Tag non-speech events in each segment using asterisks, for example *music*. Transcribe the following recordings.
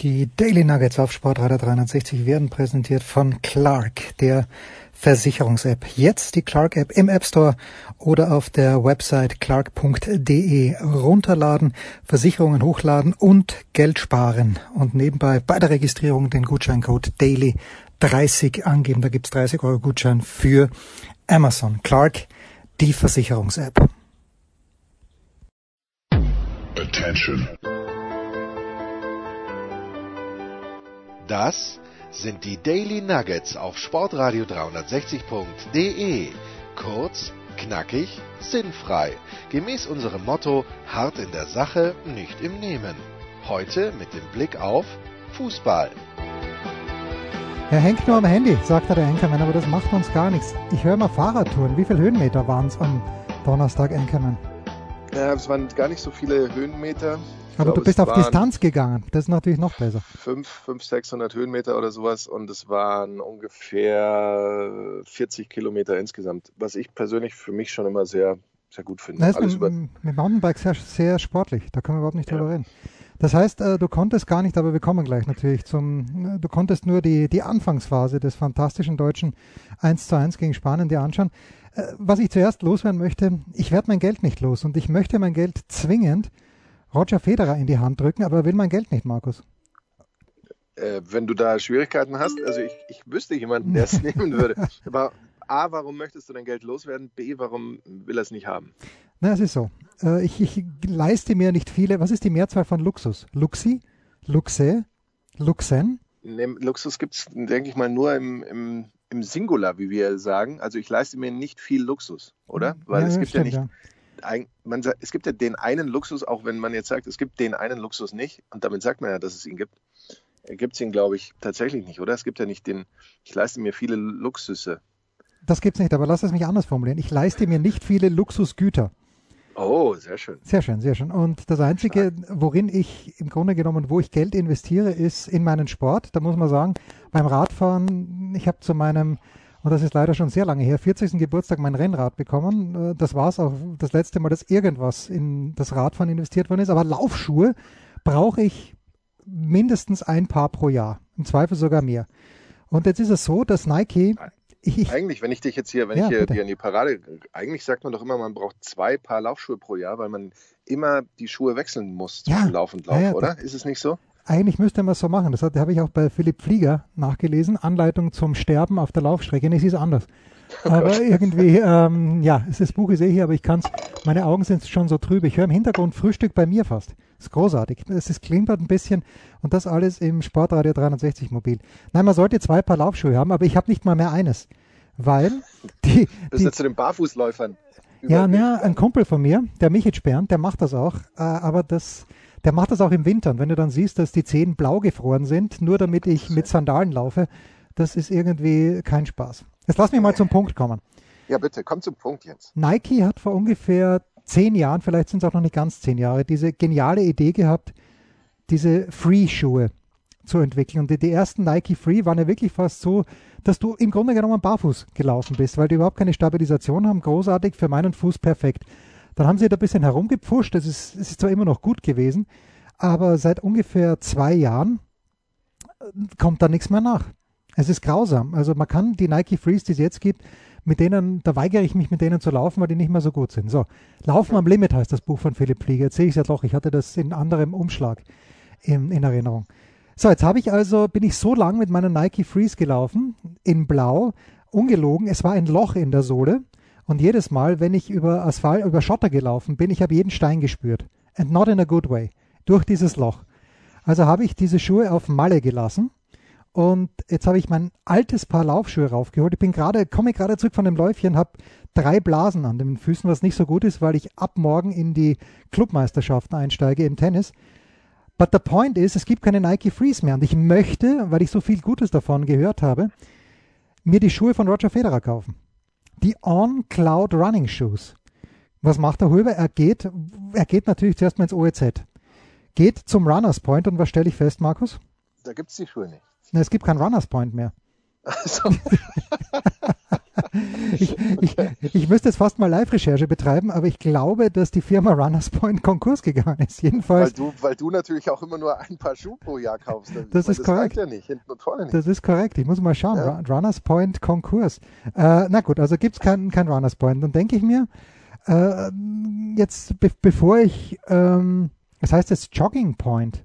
Die Daily Nuggets auf Sportradio 360 werden präsentiert von Clark, der Versicherungs-App. Jetzt die Clark-App im App Store oder auf der Website clark.de runterladen, Versicherungen hochladen und Geld sparen. Und nebenbei bei der Registrierung den Gutscheincode Daily 30 angeben. Da gibt's 30 Euro Gutschein für Amazon. Clark, die Versicherungs-App. Attention. Das sind die Daily Nuggets auf Sportradio 360.de. Kurz, knackig, sinnfrei. Gemäß unserem Motto: hart in der Sache, nicht im Nehmen. Heute mit dem Blick auf Fußball. Er hängt nur am Handy, sagt der Enkermann, aber das macht uns gar nichts. Ich höre mal Fahrradtouren. Wie viele Höhenmeter waren es am Donnerstag, Enkermann? Ja, es waren gar nicht so viele Höhenmeter. Aber glaube, du bist auf Distanz gegangen. Das ist natürlich noch besser. 500, 600 Höhenmeter oder sowas und es waren ungefähr 40 Kilometer insgesamt, was ich persönlich für mich schon immer sehr, sehr gut finde. Das ist mit, mit Mountainbikes sehr, sehr sportlich. Da können wir überhaupt nicht ja. drüber reden. Das heißt, äh, du konntest gar nicht, aber wir kommen gleich natürlich zum, äh, du konntest nur die, die Anfangsphase des fantastischen deutschen 1 zu 1 gegen Spanien dir anschauen. Äh, was ich zuerst loswerden möchte, ich werde mein Geld nicht los und ich möchte mein Geld zwingend Roger Federer in die Hand drücken, aber er will mein Geld nicht, Markus. Äh, wenn du da Schwierigkeiten hast, also ich, ich wüsste jemanden, der es *laughs* nehmen würde. Aber A, warum möchtest du dein Geld loswerden? B, warum will er es nicht haben? Na, es ist so. Äh, ich, ich, leiste mir nicht viele. Was ist die Mehrzahl von Luxus? Luxi? Luxe? Luxen? Nee, Luxus gibt es, denke ich mal, nur im, im, im Singular, wie wir sagen. Also ich leiste mir nicht viel Luxus, oder? Weil ja, es gibt ja nicht. Ja man, es gibt ja den einen Luxus, auch wenn man jetzt sagt, es gibt den einen Luxus nicht, und damit sagt man ja, dass es ihn gibt, gibt es ihn, glaube ich, tatsächlich nicht, oder? Es gibt ja nicht den, ich leiste mir viele Luxusse. Das gibt es nicht, aber lass es mich anders formulieren. Ich leiste mir nicht viele Luxusgüter. Oh, sehr schön. Sehr schön, sehr schön. Und das Einzige, worin ich im Grunde genommen, wo ich Geld investiere, ist in meinen Sport. Da muss man sagen, beim Radfahren, ich habe zu meinem und das ist leider schon sehr lange her, 40. Geburtstag mein Rennrad bekommen. Äh, das war es auch das letzte Mal, dass irgendwas in das Radfahren investiert worden ist. Aber Laufschuhe brauche ich mindestens ein Paar pro Jahr, im Zweifel sogar mehr. Und jetzt ist es so, dass Nike. Ich, eigentlich, wenn ich dich jetzt hier, wenn ja, ich hier dir in die Parade, eigentlich sagt man doch immer, man braucht zwei Paar Laufschuhe pro Jahr, weil man immer die Schuhe wechseln muss zwischen ja, Lauf und Lauf, ja, oder? Ist es nicht so? Eigentlich müsste man es so machen. Das habe ich auch bei Philipp Flieger nachgelesen. Anleitung zum Sterben auf der Laufstrecke. Nee, es ist anders. *laughs* Oh aber irgendwie, ähm, ja, das Buch ist eh hier, aber ich kann es, meine Augen sind schon so trübe. Ich höre im Hintergrund Frühstück bei mir fast. Ist großartig. Es ist klimpert ein bisschen und das alles im Sportradio 360 Mobil. Nein, man sollte zwei Paar Laufschuhe haben, aber ich habe nicht mal mehr eines. Weil *laughs* die. Bist du zu den Barfußläufern? Ja, na, ein Kumpel von mir, der Michit Bernd, der macht das auch, äh, aber das der macht das auch im Winter. Und wenn du dann siehst, dass die Zehen blau gefroren sind, nur damit ich mit Sandalen laufe, das ist irgendwie kein Spaß. Jetzt lass mich mal zum Punkt kommen. Ja, bitte, komm zum Punkt jetzt. Nike hat vor ungefähr zehn Jahren, vielleicht sind es auch noch nicht ganz zehn Jahre, diese geniale Idee gehabt, diese Free-Schuhe zu entwickeln. Und die, die, ersten Nike Free waren ja wirklich fast so, dass du im Grunde genommen barfuß gelaufen bist, weil die überhaupt keine Stabilisation haben. Großartig, für meinen Fuß perfekt. Dann haben sie da ein bisschen herumgepfuscht. Das ist, es ist zwar immer noch gut gewesen, aber seit ungefähr zwei Jahren äh, kommt da nichts mehr nach. Es ist grausam. Also man kann die Nike Freeze, die es jetzt gibt, mit denen, da weigere ich mich mit denen zu laufen, weil die nicht mehr so gut sind. So, Laufen am Limit heißt das Buch von Philipp Flieger. Jetzt sehe ich es ja doch, ich hatte das in anderem Umschlag in, in Erinnerung. So, jetzt habe ich also, bin ich so lang mit meiner Nike Freeze gelaufen, in Blau, ungelogen, es war ein Loch in der Sohle und jedes Mal, wenn ich über Asphalt, über Schotter gelaufen bin, ich habe jeden Stein gespürt. And not in a good way. Durch dieses Loch. Also habe ich diese Schuhe auf Malle gelassen. Und jetzt habe ich mein altes Paar Laufschuhe raufgeholt. Ich bin gerade, komme gerade zurück von dem Läufchen, habe drei Blasen an den Füßen, was nicht so gut ist, weil ich ab morgen in die Clubmeisterschaften einsteige im Tennis. But the point is, es gibt keine Nike Freeze mehr. Und ich möchte, weil ich so viel Gutes davon gehört habe, mir die Schuhe von Roger Federer kaufen die On-Cloud Running Shoes. Was macht der Huber? Er geht, er geht natürlich zuerst mal ins OEZ. Geht zum Runners Point und was stelle ich fest, Markus? Da gibt es die Schuhe nicht. Na, es gibt keinen Runners Point mehr. Also. *laughs* ich, ich, ich müsste jetzt fast mal Live-Recherche betreiben, aber ich glaube, dass die Firma Runners Point Konkurs gegangen ist. Jedenfalls. Weil du, weil du natürlich auch immer nur ein paar Schuhe pro Jahr kaufst. Das, ist das korrekt. Ja nicht, hinten und vorne nicht. Das ist korrekt. Ich muss mal schauen. Ja. Runners Point Konkurs. Äh, na gut, also gibt es keinen kein Runners Point. Dann denke ich mir, äh, jetzt be bevor ich, ähm, das heißt jetzt Jogging Point.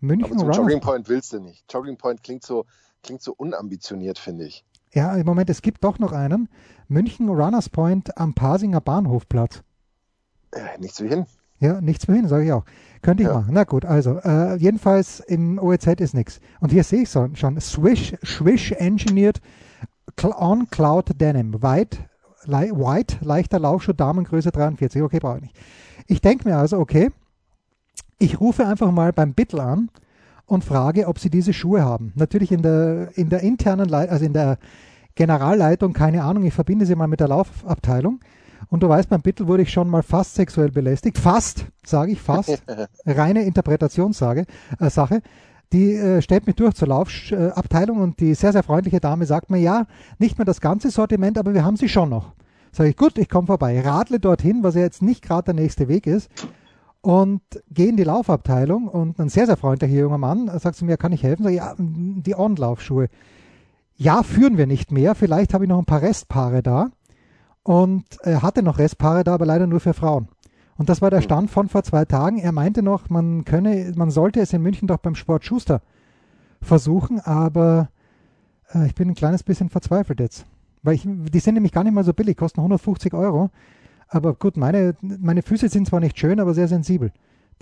München Aber zum Jogging Point willst du nicht. Jogging Point klingt so, klingt so unambitioniert, finde ich. Ja, im Moment, es gibt doch noch einen. München Runners Point am Pasinger Bahnhofplatz. Äh, nichts wie hin. Ja, nichts wie hin, sage ich auch. Könnte ich ja. machen. Na gut, also äh, jedenfalls im OEZ ist nichts. Und hier sehe ich so, schon Swish, Swish Engineered on Cloud Denim. White, li white leichter Laufschuh, Damengröße 43. Okay, brauche ich nicht. Ich denke mir also, okay, ich rufe einfach mal beim Bittel an und frage, ob sie diese Schuhe haben. Natürlich in der, in der internen, Leit also in der Generalleitung, keine Ahnung, ich verbinde sie mal mit der Laufabteilung. Und du weißt, beim Bittel wurde ich schon mal fast sexuell belästigt. Fast, sage ich, fast. *laughs* Reine Interpretationssache, äh, Sache. Die äh, stellt mich durch zur Laufabteilung und die sehr, sehr freundliche Dame sagt mir, ja, nicht mehr das ganze Sortiment, aber wir haben sie schon noch. Sage ich, gut, ich komme vorbei. Radle dorthin, was ja jetzt nicht gerade der nächste Weg ist und gehe in die Laufabteilung und ein sehr, sehr freundlicher junger Mann sagt zu mir, kann ich helfen? Sag ich, ja, die On-Laufschuhe. Ja, führen wir nicht mehr. Vielleicht habe ich noch ein paar Restpaare da. Und er hatte noch Restpaare da, aber leider nur für Frauen. Und das war der Stand von vor zwei Tagen. Er meinte noch, man könne, man sollte es in München doch beim Sport Schuster versuchen, aber äh, ich bin ein kleines bisschen verzweifelt jetzt. Weil ich, die sind nämlich gar nicht mal so billig, kosten 150 Euro. Aber gut, meine, meine Füße sind zwar nicht schön, aber sehr sensibel.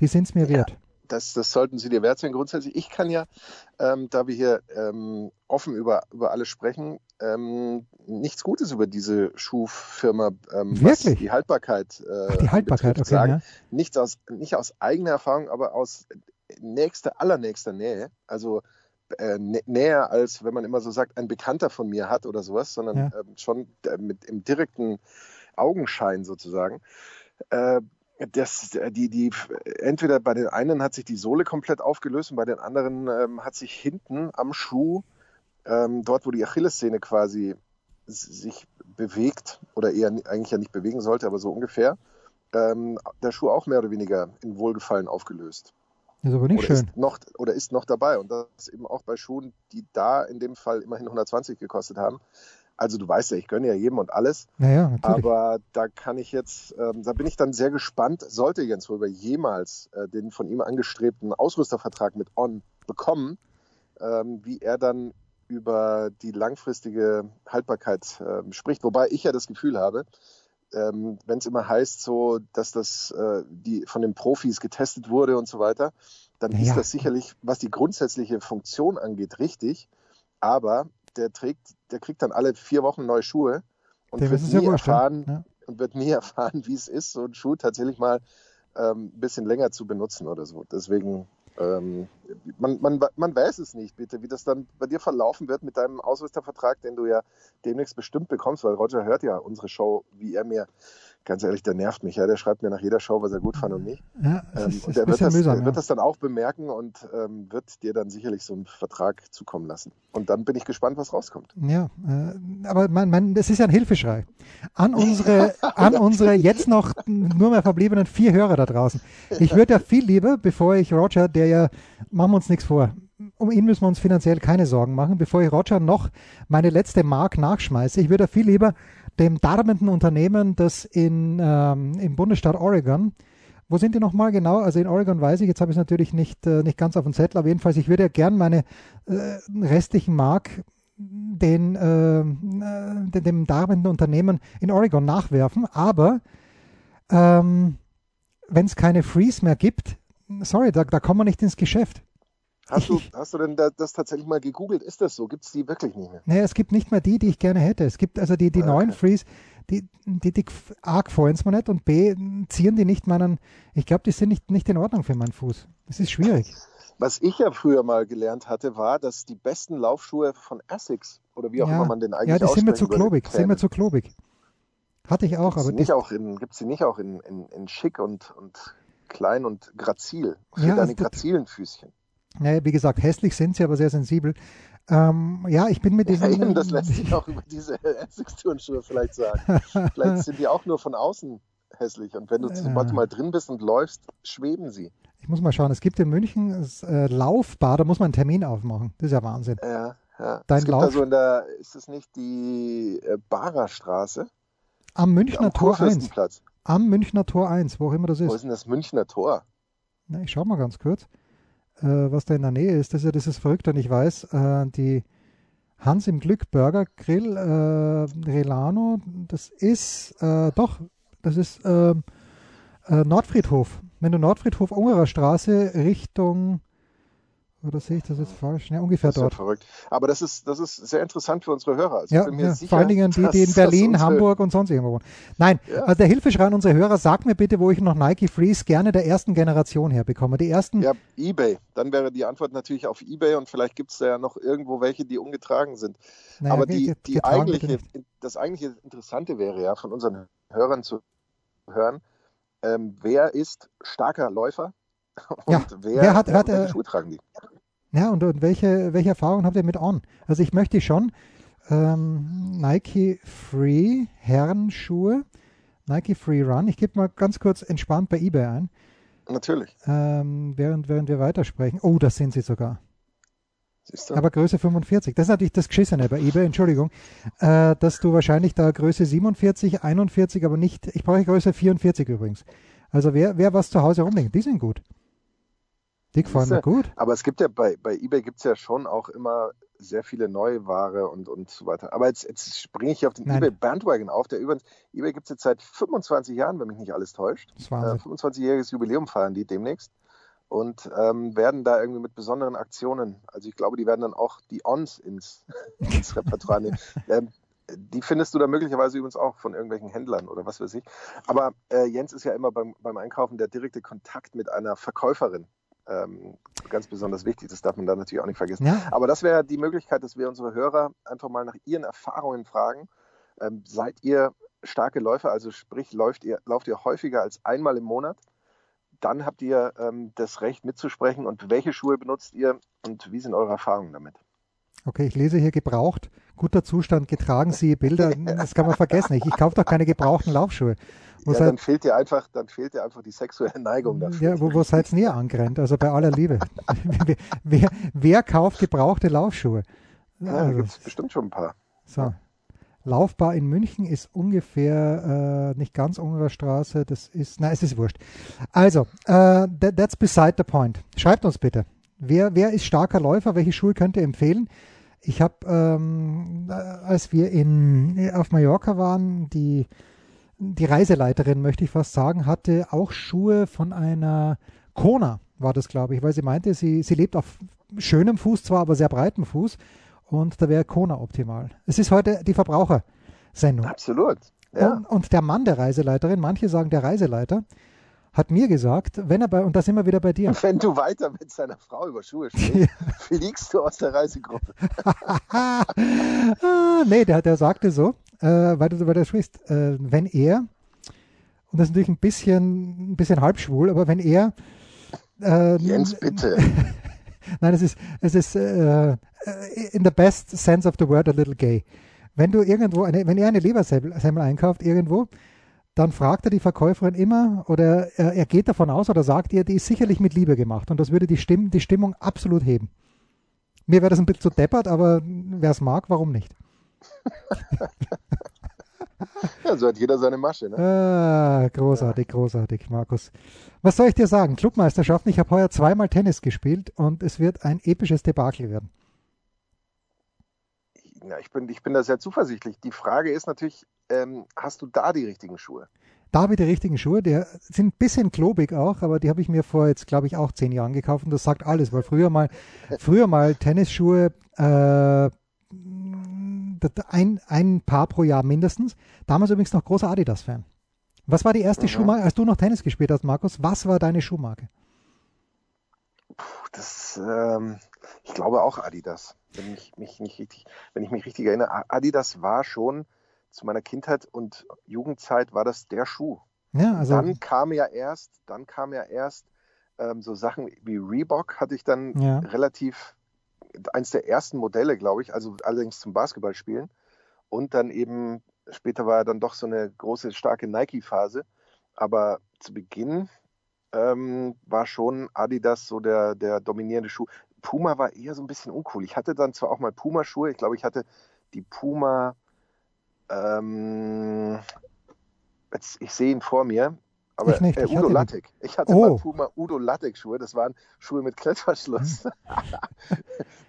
Die sind es mir wert. Das, das sollten sie dir wert sein. Grundsätzlich, ich kann ja, ähm, da wir hier ähm, offen über, über alles sprechen, ähm, nichts Gutes über diese Schuhfirma, ähm, was die Haltbarkeit, äh, Ach, die Haltbarkeit betrifft, okay, sagen. Ja. Nicht, aus, nicht aus eigener Erfahrung, aber aus nächster, allernächster Nähe. Also äh, näher als, wenn man immer so sagt, ein Bekannter von mir hat oder sowas, sondern ja. ähm, schon äh, mit im direkten Augenschein sozusagen. Äh, das, die, die, entweder bei den einen hat sich die Sohle komplett aufgelöst und bei den anderen ähm, hat sich hinten am Schuh, ähm, dort wo die Achillessehne quasi sich bewegt oder eher eigentlich ja nicht bewegen sollte, aber so ungefähr, ähm, der Schuh auch mehr oder weniger in Wohlgefallen aufgelöst. Das ist aber nicht oder schön. Ist noch, oder ist noch dabei. Und das eben auch bei Schuhen, die da in dem Fall immerhin 120 gekostet haben. Also du weißt ja, ich gönne ja jedem und alles. Naja. Aber da kann ich jetzt, ähm, da bin ich dann sehr gespannt, sollte Jens Röber jemals äh, den von ihm angestrebten Ausrüstervertrag mit On bekommen, ähm, wie er dann über die langfristige Haltbarkeit äh, spricht. Wobei ich ja das Gefühl habe, ähm, wenn es immer heißt, so, dass das äh, die von den Profis getestet wurde und so weiter, dann ja. ist das sicherlich, was die grundsätzliche Funktion angeht, richtig. Aber der trägt, der kriegt dann alle vier Wochen neue Schuhe und wird nie ja erfahren ja. und wird nie *laughs* erfahren, wie es ist, so einen Schuh tatsächlich mal ähm, ein bisschen länger zu benutzen oder so. Deswegen ähm, man, man, man weiß es nicht, bitte, wie das dann bei dir verlaufen wird mit deinem Ausrüstervertrag, den du ja demnächst bestimmt bekommst, weil Roger hört ja unsere Show, wie er mir ganz ehrlich, der nervt mich. Ja, der schreibt mir nach jeder Show, was er gut fand und nicht. Ja, ähm, ist, und der wird das, mühsam, wird das dann auch bemerken und ähm, wird dir dann sicherlich so einen Vertrag zukommen lassen. Und dann bin ich gespannt, was rauskommt. Ja, äh, aber man, man, das ist ja ein Hilfeschrei an unsere, *laughs* an unsere jetzt noch nur mehr verbliebenen vier Hörer da draußen. Ich würde ja viel lieber, bevor ich Roger, der ja, machen wir uns nichts vor, um ihn müssen wir uns finanziell keine Sorgen machen, bevor ich Roger noch meine letzte Mark nachschmeiße. Ich würde ja viel lieber dem darbenden Unternehmen, das in, ähm, im Bundesstaat Oregon, wo sind die nochmal genau? Also in Oregon weiß ich, jetzt habe ich es natürlich nicht, äh, nicht ganz auf dem Zettel, aber jedenfalls, ich würde ja gern meine äh, restlichen Mark den, äh, äh dem darbenden Unternehmen in Oregon nachwerfen, aber ähm, wenn es keine Freeze mehr gibt, sorry, da, da kommen wir nicht ins Geschäft. Hast du, hast du denn das tatsächlich mal gegoogelt? Ist das so? Gibt es die wirklich nicht mehr? Nee, es gibt nicht mehr die, die ich gerne hätte. Es gibt also die, die ah, neuen Freeze, die, die, die A, gefallen mir nicht und B, ziehen die nicht meinen, ich glaube, die sind nicht, nicht in Ordnung für meinen Fuß. Das ist schwierig. Was ich ja früher mal gelernt hatte, war, dass die besten Laufschuhe von Essex oder wie auch ja, immer man den eigentlich Ja, die sind mir zu klobig, sind mir zu klobig. Hatte ich auch, gibt's aber nicht auch in, Gibt es die nicht auch in, in, in schick und, und klein und grazil? Für ja, deine also grazilen Füßchen. Naja, wie gesagt, hässlich sind sie, aber sehr sensibel. Ähm, ja, ich bin mit diesen. Ja, eben, das lässt sich auch über diese *laughs* Essex-Turnschuhe vielleicht sagen. vielleicht sind die auch nur von außen hässlich. Und wenn du zum Beispiel mal drin bist und läufst, schweben sie. Ich muss mal schauen, es gibt in München das äh, Laufbar, da muss man einen Termin aufmachen. Das ist ja Wahnsinn. Ja, ja. Dein es gibt Lauf also in der, ist es nicht die äh, Barer Straße? Am Münchner Am Tor 1. Kurfürstenplatz. Am Münchner Tor 1, wo auch immer das Wo ist. ist denn das Münchner Tor? Na, ich schau mal ganz kurz, äh, was da in der Nähe ist. Das ist ja das ist verrückt und ich weiß, äh, die Hans im Glück Burger Grill äh, Relano, das ist äh, doch, das ist äh, äh, Nordfriedhof. Wenn du Nordfriedhof Ungerer Straße Richtung oder sehe ich das jetzt falsch? Ja, ungefähr Das ist ja dort. verrückt. Aber das ist, das ist sehr interessant für unsere Hörer. Also Ja, ja sicher, vor allen Dingen die, die in Berlin, Hamburg und sonst irgendwo wohnen. Nein, Ja. also der Hilfeschrei an unsere Hörer, sag mir bitte, wo ich noch Nike Freeze gerne der ersten Generation herbekomme. Die ersten, Ja, eBay. Dann wäre die Antwort natürlich auf eBay und vielleicht gibt es da ja noch irgendwo welche, die ungetragen sind. naja, Aber die, die eigentliche, das eigentliche Interessante wäre ja von unseren Hörern zu hören, ähm, wer ist starker Läufer *laughs* und Ja, wer, wer hat- hat, welche äh, Schuhe tragen die? Ja, und, und welche, welche Erfahrungen habt ihr mit On? Also ich möchte schon ähm, Nike Free Herrenschuhe, Nike Free Run. Ich gebe mal ganz kurz entspannt bei eBay ein, Natürlich. ähm, während, während wir weitersprechen. Oh, das sind sie sogar. Aber Größe 45. Das ist natürlich das Geschissene bei eBay, Entschuldigung, äh, dass du wahrscheinlich da Größe 47, 41, aber nicht, ich brauche Größe 44 übrigens. Also wer, wer was zu Hause rumdenkt, die sind gut. Gefallen mir Siehste? gut. Aber es gibt ja bei, bei eBay gibt es ja schon auch immer sehr viele Neuware und, und so weiter. Aber jetzt, jetzt springe ich hier auf den Nein. eBay Bandwagon auf, der übrigens, eBay gibt es jetzt seit 25 Jahren, wenn mich nicht alles täuscht. Äh, Wahnsinn. 25-jähriges Jubiläum feiern die demnächst und ähm, werden da irgendwie mit besonderen Aktionen, also ich glaube, die werden dann auch die Ons ins, *laughs* ins Repertoire nehmen. *laughs* Ähm, die findest du da möglicherweise übrigens auch von irgendwelchen Händlern oder was weiß ich. Aber äh, Jens ist ja immer beim, beim Einkaufen der direkte Kontakt mit einer Verkäuferin. Ähm, ganz besonders wichtig, das darf man da natürlich auch nicht vergessen. Ja, Aber das wäre die Möglichkeit, dass wir unsere Hörer einfach mal nach ihren Erfahrungen fragen. Ähm, seid ihr starke Läufer, also sprich, läuft ihr, lauft ihr häufiger als einmal im Monat? Dann habt ihr ähm, das Recht mitzusprechen und welche Schuhe benutzt ihr und wie sind eure Erfahrungen damit? Okay, ich lese hier gebraucht, guter Zustand, getragen Sie Bilder. *laughs* Das kann man vergessen. Ich, ich kaufe doch keine gebrauchten Laufschuhe. Ja, seid, dann fehlt dir einfach, dann fehlt dir einfach die sexuelle Neigung dafür. ja, wo, wo seid ihr angrennt? Also bei aller Liebe. *laughs* wer, wer, wer kauft gebrauchte Laufschuhe? Ja, da Also, gibt es bestimmt schon ein paar. so. Laufbar in München ist ungefähr äh, nicht ganz Ungerer Straße. Das ist, nein, es ist wurscht. Also, äh, that, that's beside the point. Schreibt uns bitte. Wer, wer ist starker Läufer? Welche Schuhe könnt ihr empfehlen? Ich habe, ähm, äh, als wir in, auf Mallorca waren, die, die Reiseleiterin, möchte ich fast sagen, hatte auch Schuhe von einer Kona, war das, glaube ich, weil sie meinte, sie, sie lebt auf schönem Fuß zwar, aber sehr breitem Fuß und da wäre Kona optimal. Es ist heute die Verbrauchersendung. Absolut. Ja. Und, und der Mann der Reiseleiterin, manche sagen der Reiseleiter, hat mir gesagt, wenn er bei, und da sind wir wieder bei dir. Wenn du weiter mit seiner Frau über Schuhe sprichst, fliegst du aus der Reisegruppe. *laughs* ah, nee, der, der sagte so, äh, weil du du sprichst, äh, wenn er, und das ist natürlich ein bisschen, ein bisschen halbschwul, aber wenn er äh, Jens, bitte. *laughs* Nein, es ist, es ist äh, in the best sense of the word a little gay. Wenn du irgendwo eine, wenn er eine Lebersemmel Semmel einkauft irgendwo, dann fragt er die Verkäuferin immer oder er, er geht davon aus oder sagt ihr, die ist sicherlich mit Liebe gemacht und das würde die, Stimm, die Stimmung absolut heben. Mir wäre das ein bisschen zu deppert, aber wer es mag, warum nicht? *laughs* Ja, so hat jeder seine Masche. Ne? Ah, großartig, großartig, Markus. Was soll ich dir sagen? Clubmeisterschaften, ich habe heuer zweimal Tennis gespielt und es wird ein episches Debakel werden. Ja, ich, bin, ich bin da sehr zuversichtlich. Die Frage ist natürlich, ähm, hast du da die richtigen Schuhe? Da habe ich die richtigen Schuhe, die sind ein bisschen klobig auch, aber die habe ich mir vor jetzt, glaube ich, auch zehn Jahren gekauft und das sagt alles, weil früher mal, früher mal Tennisschuhe, äh, ein, ein Paar pro Jahr mindestens. Damals übrigens noch großer Adidas-Fan. Was war die erste Mhm. Schuhmarke, als du noch Tennis gespielt hast, Markus? Was war deine Schuhmarke? Puh, das, ähm, ich glaube auch Adidas. Wenn ich mich nicht richtig, wenn ich mich richtig erinnere, Adidas war schon zu meiner Kindheit und Jugendzeit war das der Schuh. Ja, also dann kam ja erst, dann kam ja erst ähm, so Sachen wie Reebok hatte ich dann ja. relativ, eins der ersten Modelle, glaube ich, also allerdings zum Basketballspielen. Und dann eben, später war ja dann doch so eine große, starke Nike-Phase. Aber zu Beginn ähm, war schon Adidas so der, der dominierende Schuh. Puma war eher so ein bisschen uncool. Ich hatte dann zwar auch mal Puma-Schuhe, ich glaube, ich hatte die Puma, ähm, jetzt, ich sehe ihn vor mir, aber ich nicht, äh, Udo Lattek. Ich hatte oh. mal Puma Udo Lattek Schuhe, das waren Schuhe mit Klettverschluss. Hm. *laughs*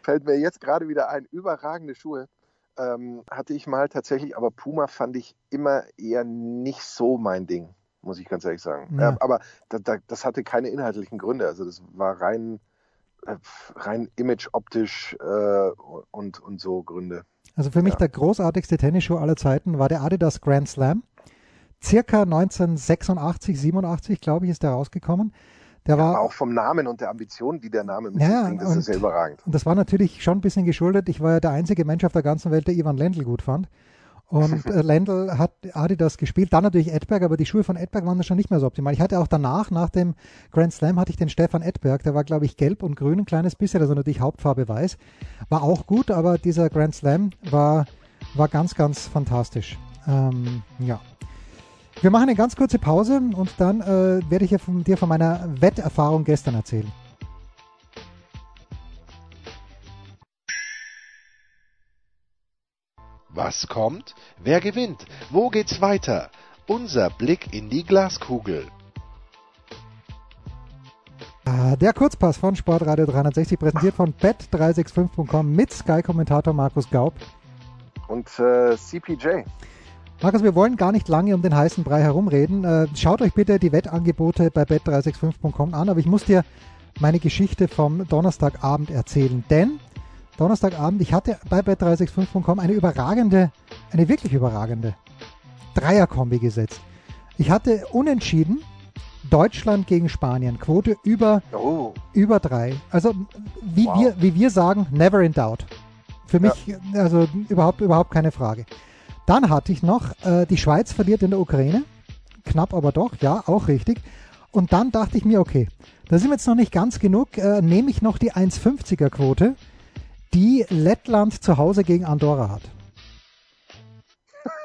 Fällt mir jetzt gerade wieder ein, überragende Schuhe. Ähm, hatte ich mal tatsächlich, aber Puma fand ich immer eher nicht so mein Ding, muss ich ganz ehrlich sagen. Ja. Äh, aber da, da, das hatte keine inhaltlichen Gründe, also das war rein äh, rein image optisch äh, und, und so Gründe. Also für mich ja. der großartigste Tennisschuh aller Zeiten war der Adidas Grand Slam. Circa 1986, 87, glaube ich, ist der rausgekommen. Der ja, war auch vom Namen und der Ambition, die der Name mit ja, bringt, das und, ist ja überragend. Und das war natürlich schon ein bisschen geschuldet. Ich war ja der einzige Mensch auf der ganzen Welt, der Ivan Lendl gut fand. Und *laughs* äh, Lendl hat Adidas gespielt, dann natürlich Edberg, aber die Schuhe von Edberg waren schon nicht mehr so optimal. Ich hatte auch danach, nach dem Grand Slam, hatte ich den Stefan Edberg, der war, glaube ich, gelb und grün, ein kleines bisschen, also natürlich Hauptfarbe weiß. War auch gut, aber dieser Grand Slam war, war ganz, ganz fantastisch. Ähm, ja. Wir machen eine ganz kurze Pause und dann äh, werde ich dir von meiner Wetterfahrung gestern erzählen. Was kommt? Wer gewinnt? Wo geht's weiter? Unser Blick in die Glaskugel. Ah, der Kurzpass von Sportradio 360 präsentiert von bet365.com mit Sky-Kommentator Markus Gaub. Und äh, CPJ. Markus, wir wollen gar nicht lange um den heißen Brei herumreden. Äh, schaut euch bitte die Wettangebote bei bet365.com an, aber ich muss dir meine Geschichte vom Donnerstagabend erzählen, denn Donnerstagabend, ich hatte bei bet365.com eine überragende, eine wirklich überragende Dreierkombi gesetzt. Ich hatte unentschieden Deutschland gegen Spanien, Quote über, oh. über drei. Also wie, wow. wir, wie wir sagen, never in doubt. Für mich ja. also überhaupt, überhaupt keine Frage. Dann hatte ich noch, äh, die Schweiz verliert in der Ukraine. Knapp aber doch, ja, auch richtig. Und dann dachte ich mir, okay, da sind wir jetzt noch nicht ganz genug, äh, nehme ich noch die 1,50er Quote die Lettland zu Hause gegen Andorra hat.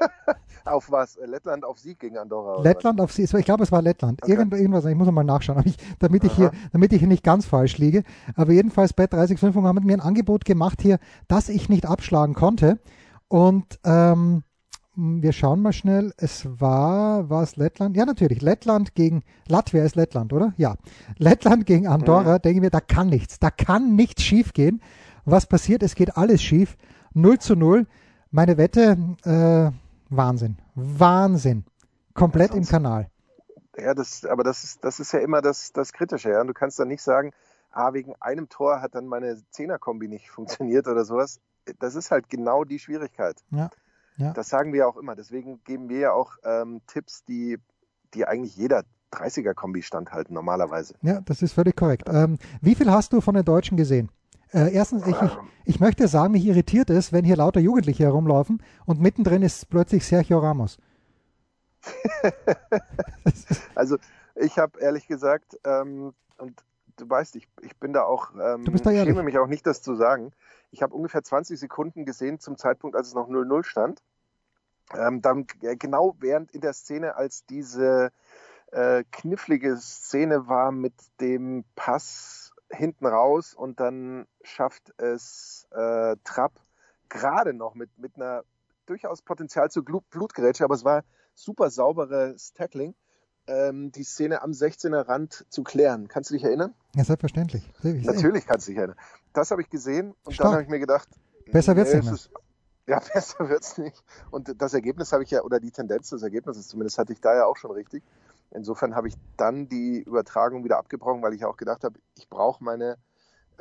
*laughs* auf was? Lettland auf Sieg gegen Andorra? Lettland auf Sieg. Ich glaube, es war Lettland. Okay. Irgend, irgendwas. Ich muss mal nachschauen, ich, damit, ich hier, damit ich hier nicht ganz falsch liege. Aber jedenfalls bei 365 haben mir ein Angebot gemacht hier, das ich nicht abschlagen konnte. Und ähm, wir schauen mal schnell. Es war, war es Lettland? Ja, natürlich. Lettland gegen, Latvia ist Lettland, oder? Ja. Lettland gegen Andorra, mhm. denken wir, da kann nichts. Da kann nichts schiefgehen was passiert? Es geht alles schief. 0 zu 0. Meine Wette, äh, Wahnsinn. Wahnsinn. Komplett ja, im Kanal. Ja, das, aber das ist, das ist ja immer das, das Kritische. Ja? du kannst dann nicht sagen, ah, wegen einem Tor hat dann meine Zehnerkombi nicht *laughs* funktioniert oder sowas. Das ist halt genau die Schwierigkeit. Ja. Ja. Das sagen wir auch immer. Deswegen geben wir ja auch ähm, Tipps, die, die eigentlich jeder 30er-Kombi standhalten, normalerweise. Ja, das ist völlig korrekt. Ähm, wie viel hast du von den Deutschen gesehen? Äh, erstens, ich, ich, ich, möchte sagen, mich irritiert es, wenn hier lauter Jugendliche herumlaufen und mittendrin ist plötzlich Sergio Ramos. *laughs* also ich habe ehrlich gesagt, ähm, und du weißt, ich, ich bin da auch, ähm, du bist da ehrlich. schäme mich auch nicht, das zu sagen. Ich habe ungefähr 20 Sekunden gesehen zum Zeitpunkt, als es noch 0-0 stand. Ähm, dann genau während in der Szene, als diese äh, knifflige Szene war mit dem Pass hinten raus und dann schafft es äh, Trapp gerade noch mit, mit einer durchaus Potenzial zur Blutgerätsche, aber es war super sauberes Tackling, ähm, die Szene am 16er Rand zu klären. Kannst du dich erinnern? Ja, selbstverständlich. Natürlich kannst du dich erinnern. Das habe ich gesehen und Stark. dann habe ich mir gedacht, besser wird es nicht. Ja, *laughs* besser wird es nicht. Und das Ergebnis habe ich ja, oder die Tendenz des Ergebnisses zumindest hatte ich da ja auch schon richtig. Insofern habe ich dann die Übertragung wieder abgebrochen, weil ich auch gedacht habe, ich brauche meine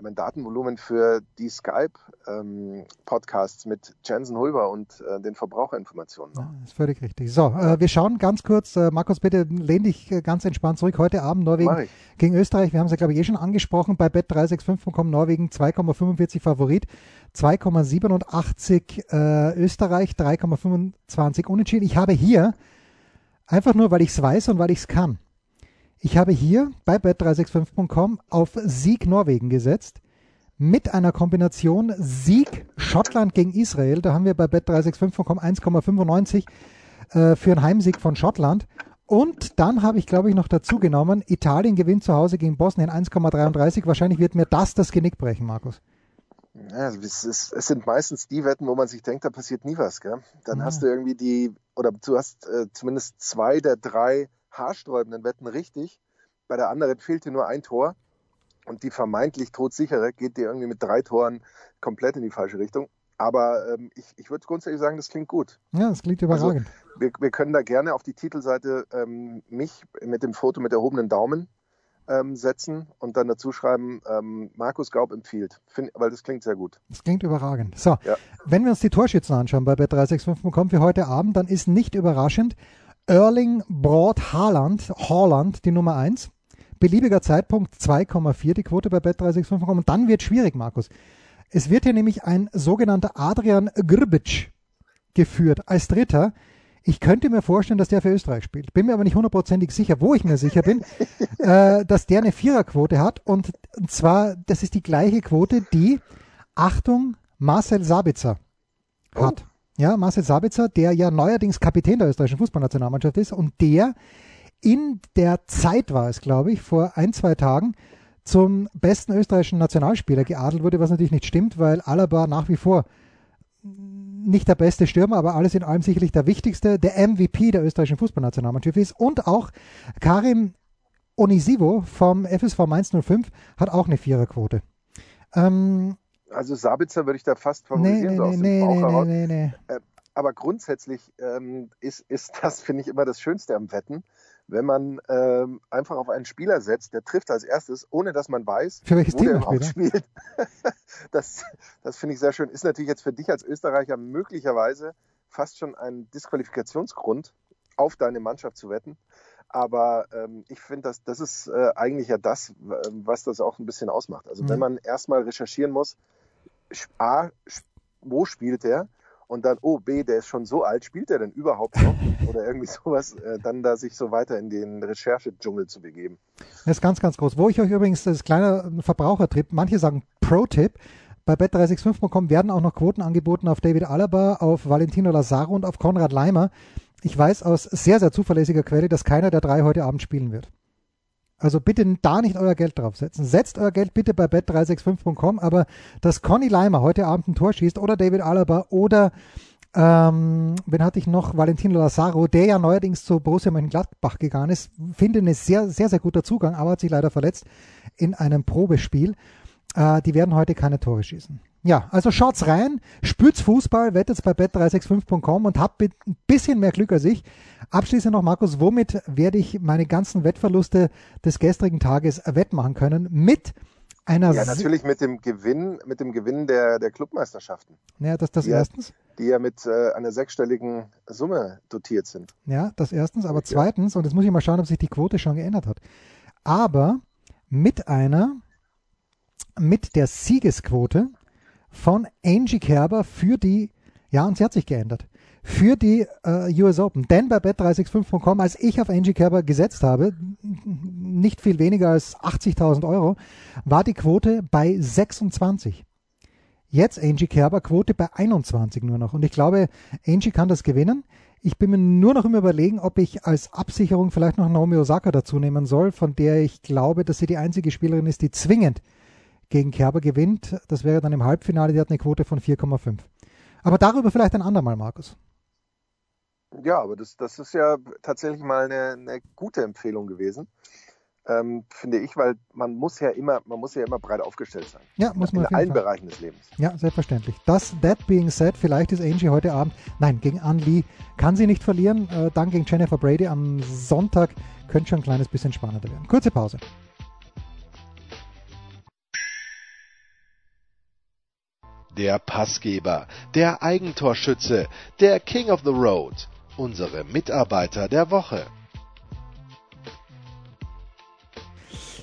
mein Datenvolumen für die Skype-Podcasts ähm, mit Jensen Hulber und äh, den Verbraucherinformationen. Ja, ist völlig richtig. So, äh, wir schauen ganz kurz. Äh, Markus, bitte lehn dich äh, ganz entspannt zurück. Heute Abend Norwegen gegen Österreich. Wir haben es ja, glaube ich, eh schon angesprochen. Bei bet365.com Norwegen 2,45 Favorit, 2,87 äh, Österreich, 3,25 Unentschieden. Ich habe hier Einfach nur, weil ich es weiß und weil ich es kann. Ich habe hier bei bet365.com auf Sieg Norwegen gesetzt mit einer Kombination Sieg Schottland gegen Israel. Da haben wir bei bet365.com 1,95 äh, für einen Heimsieg von Schottland. Und dann habe ich, glaube ich, noch dazu genommen, Italien gewinnt zu Hause gegen Bosnien 1,33. Wahrscheinlich wird mir das das Genick brechen, Markus. Ja, es, ist, es, sind meistens die Wetten, wo man sich denkt, da passiert nie was. Gell? Dann ja. hast du irgendwie die, oder du hast äh, zumindest zwei der drei haarsträubenden Wetten richtig. Bei der anderen fehlt dir nur ein Tor. Und die vermeintlich todsichere geht dir irgendwie mit drei Toren komplett in die falsche Richtung. Aber ähm, ich, ich würde grundsätzlich sagen, das klingt gut. Ja, das klingt überragend. Also, wir, wir können da gerne auf die Titelseite ähm, mich mit dem Foto mit erhobenen Daumen ähm, setzen und dann dazu schreiben, ähm, Markus Gaub empfiehlt. Find, weil das klingt sehr gut. Das klingt überragend. So, ja. wenn wir uns die Torschützen anschauen bei Bet365 bekommen für heute Abend, dann ist nicht überraschend Erling Broad Haaland, Haaland die Nummer 1. Beliebiger Zeitpunkt 2,4 die Quote bei Bet365 bekommen. Und dann wird schwierig, Markus. Es wird hier nämlich ein sogenannter Adrian Grbic geführt als Dritter. Ich könnte mir vorstellen, dass der für Österreich spielt. Bin mir aber nicht hundertprozentig sicher, wo ich mir sicher bin, *laughs* äh, dass der eine Viererquote hat. Und, und zwar, das ist die gleiche Quote, die, Achtung, Marcel Sabitzer oh. Ja, Marcel Sabitzer, der ja neuerdings Kapitän der österreichischen Fußballnationalmannschaft ist und der in der Zeit war es, glaube ich, vor ein, zwei Tagen, zum besten österreichischen Nationalspieler geadelt wurde, was natürlich nicht stimmt, weil Alaba nach wie vor nicht der beste Stürmer, aber alles in allem sicherlich der wichtigste, der MVP der österreichischen Fußballnationalmannschaft ist. Und auch Karim Onisivo vom FSV Mainz 05 hat auch eine Viererquote. Ähm, also Sabitzer würde ich da fast favorisieren. Nee, so nee, nee, nee, nee, nee, äh, Aber grundsätzlich ähm, ist, ist das, finde ich, immer das Schönste am Wetten wenn man ähm, einfach auf einen Spieler setzt, der trifft als erstes, ohne dass man weiß, für welches wo Team der überhaupt spielt. *laughs* das das finde ich sehr schön. Ist natürlich jetzt für dich als Österreicher möglicherweise fast schon ein Disqualifikationsgrund, auf deine Mannschaft zu wetten. Aber ähm, ich finde, das, das ist äh, eigentlich ja das, was das auch ein bisschen ausmacht. Also mhm. wenn man erstmal recherchieren muss, A, wo spielt er? und dann, oh, B, der ist schon so alt, spielt er denn überhaupt noch? *laughs* Oder irgendwie sowas, äh, dann da sich so weiter in den Recherchedschungel zu begeben. Das ist ganz, ganz groß. Wo ich euch übrigens, das kleine Verbrauchertrip, manche sagen Pro-Tipp, bei bet365.com werden auch noch Quoten angeboten auf David Alaba, auf Valentino Lazaro und auf Konrad Leimer. Ich weiß aus sehr, sehr zuverlässiger Quelle, dass keiner der drei heute Abend spielen wird. Also bitte da nicht euer Geld draufsetzen. Setzt euer Geld bitte bei bet365.com, aber dass Conny Leimer heute Abend ein Tor schießt oder David Alaba oder ähm, wen hatte ich noch? Valentino Lazaro, der ja neuerdings zu Borussia Mönchengladbach gegangen ist, finde ein sehr, sehr, sehr guter Zugang, aber hat sich leider verletzt in einem Probespiel. Äh, die werden heute keine Tore schießen. Ja, also schaut's rein, spürt's Fußball, wettet's bei bet365.com und habt ein bisschen mehr Glück als ich. Abschließend noch, Markus, womit werde ich meine ganzen Wettverluste des gestrigen Tages wettmachen können? Mit einer ja, natürlich mit dem Gewinn, mit dem Gewinn der, der Clubmeisterschaften. Ja, das, das die erstens. Ja, die ja mit äh, einer sechsstelligen Summe dotiert sind. Ja, das erstens. Aber zweitens, und jetzt muss ich mal schauen, ob sich die Quote schon geändert hat. Aber mit einer, mit der Siegesquote von Angie Kerber für die, ja, und sie hat sich geändert, für die äh, US Open. Denn bei bet365.com, als ich auf Angie Kerber gesetzt habe, nicht viel weniger als 80.000 Euro, war die Quote bei 26. Jetzt Angie Kerber, Quote bei 21 nur noch. Und ich glaube, Angie kann das gewinnen. Ich bin mir nur noch im Überlegen, ob ich als Absicherung vielleicht noch Naomi Osaka dazu nehmen soll, von der ich glaube, dass sie die einzige Spielerin ist, die zwingend gegen Kerber gewinnt. Das wäre dann im Halbfinale, die hat eine Quote von 4,5. Aber darüber vielleicht ein andermal, Markus. Ja, aber das, das ist ja tatsächlich mal eine, eine gute Empfehlung gewesen. Ähm, finde ich, weil man muss ja immer, man muss ja immer breit aufgestellt sein. Ja, muss man in allen Fall. Bereichen des Lebens. Ja, selbstverständlich. Das, that being said, vielleicht ist Angie heute Abend, nein, gegen Ann Lee kann sie nicht verlieren. Äh, dann gegen Jennifer Brady am Sonntag könnte schon ein kleines bisschen spannender werden. Kurze Pause. Der Passgeber, der Eigentorschütze, der King of the Road, unsere Mitarbeiter der Woche.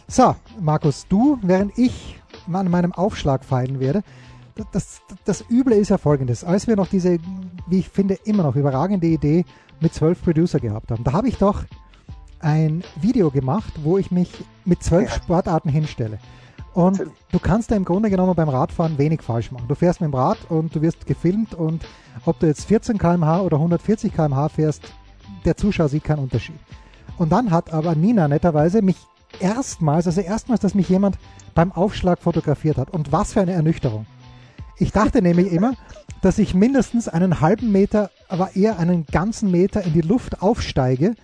So, Markus, du, während ich an meinem Aufschlag feilen werde, das, das, das Üble ist ja folgendes. Als wir noch diese, wie ich finde, immer noch überragende Idee mit zwölf Producer gehabt haben, da habe ich doch ein Video gemacht, wo ich mich mit zwölf ja. Sportarten hinstelle. Und du kannst da im Grunde genommen beim Radfahren wenig falsch machen. Du fährst mit dem Rad und du wirst gefilmt und ob du jetzt 14 km/h oder 140 km/h fährst, der Zuschauer sieht keinen Unterschied. Und dann hat aber Nina netterweise mich erstmals, also erstmals, dass mich jemand beim Aufschlag fotografiert hat. Und was für eine Ernüchterung. Ich dachte nämlich immer, dass ich mindestens einen halben Meter, aber eher einen ganzen Meter in die Luft aufsteige,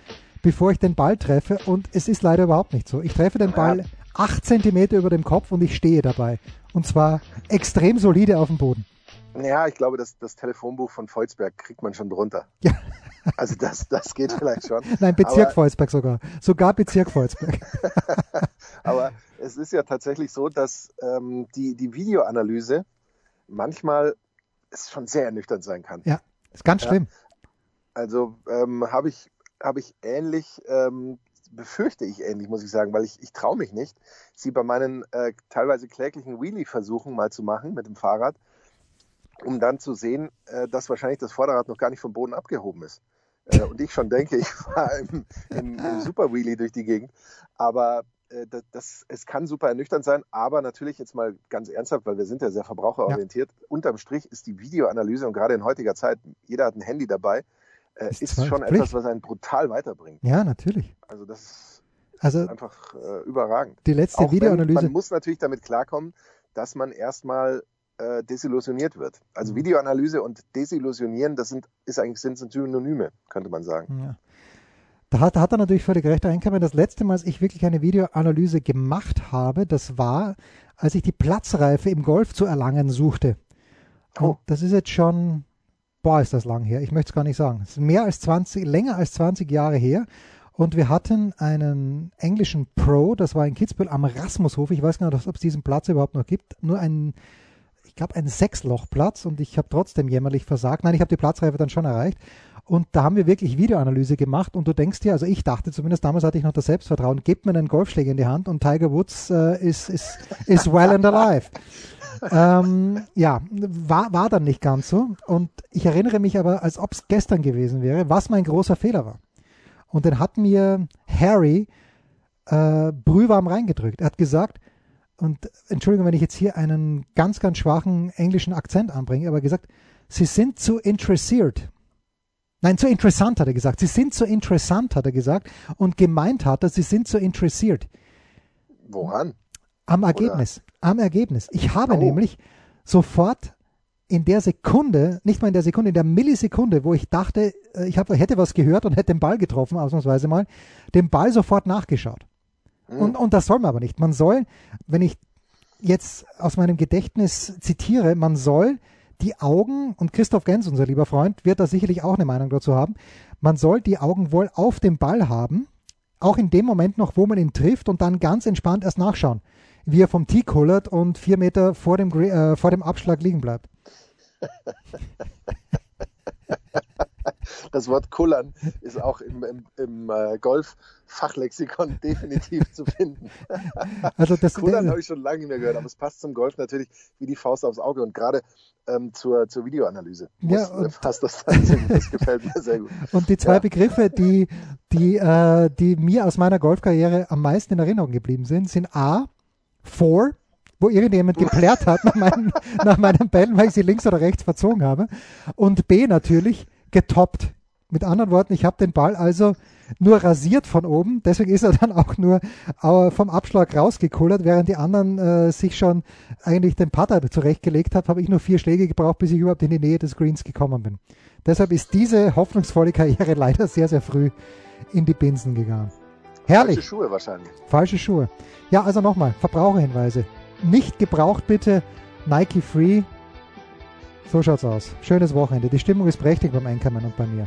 bevor ich den Ball treffe. Und es ist leider überhaupt nicht so. Ich treffe den Ball acht Zentimeter über dem Kopf und ich stehe dabei. Und zwar extrem solide auf dem Boden. Ja, ich glaube, das, das Telefonbuch von Volzberg kriegt man schon drunter. Ja. Also das, das geht vielleicht schon. *laughs* Nein, Bezirk aber, Volzberg sogar. Sogar Bezirk Volzberg. *laughs* aber es ist ja tatsächlich so, dass ähm, die, die Videoanalyse manchmal es schon sehr ernüchternd sein kann. Ja, ist ganz schlimm. Ja, also ähm, habe ich, hab ich ähnlich, ähm, befürchte ich ähnlich, muss ich sagen, weil ich, ich traue mich nicht, sie bei meinen äh, teilweise kläglichen Wheelie-Versuchen mal zu machen mit dem Fahrrad, um dann zu sehen, äh, dass wahrscheinlich das Vorderrad noch gar nicht vom Boden abgehoben ist. Äh, und ich schon denke, *laughs* ich fahre im, im, im Super Wheelie durch die Gegend. Aber äh, das, das, es kann super ernüchternd sein, aber natürlich jetzt mal ganz ernsthaft, weil wir sind ja sehr verbraucherorientiert. Ja. Unterm Strich ist die Videoanalyse und gerade in heutiger Zeit, jeder hat ein Handy dabei, äh, ist, ist schon Pflicht. etwas, was einen brutal weiterbringt. Ja, natürlich. Also das ist also, einfach äh, überragend. Die letzte Auch Videoanalyse. man muss natürlich damit klarkommen, dass man erstmal äh, desillusioniert wird. Also mhm. Videoanalyse und Desillusionieren, das sind, ist eigentlich sind Synonyme, könnte man sagen. Ja. Da hat, hat er natürlich völlig recht. Einkommen. Das letzte Mal, als ich wirklich eine Videoanalyse gemacht habe, das war, als ich die Platzreife im Golf zu erlangen suchte. Und oh. das ist jetzt schon, boah, ist das lang her. Ich möchte es gar nicht sagen. Es ist mehr als 20, länger als 20 Jahre her. Und wir hatten einen englischen Pro, das war in Kitzbühel am Rasmushof. Ich weiß gar nicht, ob es diesen Platz überhaupt noch gibt. Nur ein, ich glaube, ein Sechslochplatz und ich habe trotzdem jämmerlich versagt. Nein, ich habe die Platzreife dann schon erreicht. Und da haben wir wirklich Videoanalyse gemacht und du denkst dir, also ich dachte zumindest, damals hatte ich noch das Selbstvertrauen, gebt mir einen Golfschläger in die Hand und Tiger Woods äh, ist, ist, ist well and alive. *laughs* ähm, ja, war, war dann nicht ganz so. Und ich erinnere mich aber, als ob es gestern gewesen wäre, was mein großer Fehler war. Und dann hat mir Harry äh, brühwarm reingedrückt. Er hat gesagt, und Entschuldigung, wenn ich jetzt hier einen ganz, ganz schwachen englischen Akzent anbringe, aber gesagt, Sie sind zu interessiert. Nein, zu interessant hat er gesagt. Sie sind zu interessant, hat er gesagt. Und gemeint hat er, sie sind zu interessiert. Woran? Am Ergebnis. Oder? Am Ergebnis. Ich habe oh. nämlich sofort in der Sekunde, nicht mal in der Sekunde, in der Millisekunde, wo ich dachte, äh, ich hab, hätte was gehört und hätte den Ball getroffen, ausnahmsweise mal, den Ball sofort nachgeschaut. Mhm. Und, und das soll man aber nicht. Man soll, wenn ich jetzt aus meinem Gedächtnis zitiere, man soll die Augen, und Christoph Gens, unser lieber Freund, wird da sicherlich auch eine Meinung dazu haben, man soll die Augen wohl auf dem Ball haben, auch in dem Moment noch, wo man ihn trifft und dann ganz entspannt erst nachschauen, wie er vom Tee kullert und vier Meter vor dem, äh, vor dem Abschlag liegen bleibt. *laughs* das Wort Kullern ist auch im, im, im äh, Golf-Fachlexikon *laughs* definitiv zu finden. *laughs* Also das Kullern habe ich schon lange nicht mehr gehört, aber es passt zum Golf natürlich wie die Faust aufs Auge und gerade ähm, zur, zur Videoanalyse. Ja, und passt das tatsächlich. Das gefällt mir sehr gut. *laughs* Und die zwei ja. Begriffe, die, die, äh, die mir aus meiner Golfkarriere am meisten in Erinnerung geblieben sind, sind A, for, wo irgendjemand geplärt hat nach meinen, nach meinen Bällen, weil ich sie links oder rechts verzogen habe. Und B natürlich, getoppt. Mit anderen Worten, ich habe den Ball also nur rasiert von oben, deswegen ist er dann auch nur äh, vom Abschlag rausgekullert, während die anderen äh, sich schon eigentlich den Putter zurechtgelegt haben, habe ich nur vier Schläge gebraucht, bis ich überhaupt in die Nähe des Greens gekommen bin. Deshalb ist diese hoffnungsvolle Karriere *laughs* leider sehr, sehr früh in die Binsen gegangen. Herrlich. Falsche Schuhe wahrscheinlich. Falsche Schuhe. Ja, also nochmal, Verbraucherhinweise. Nicht gebraucht bitte Nike Free. So schaut's aus. Schönes Wochenende. Die Stimmung ist prächtig beim Einkommen und bei mir.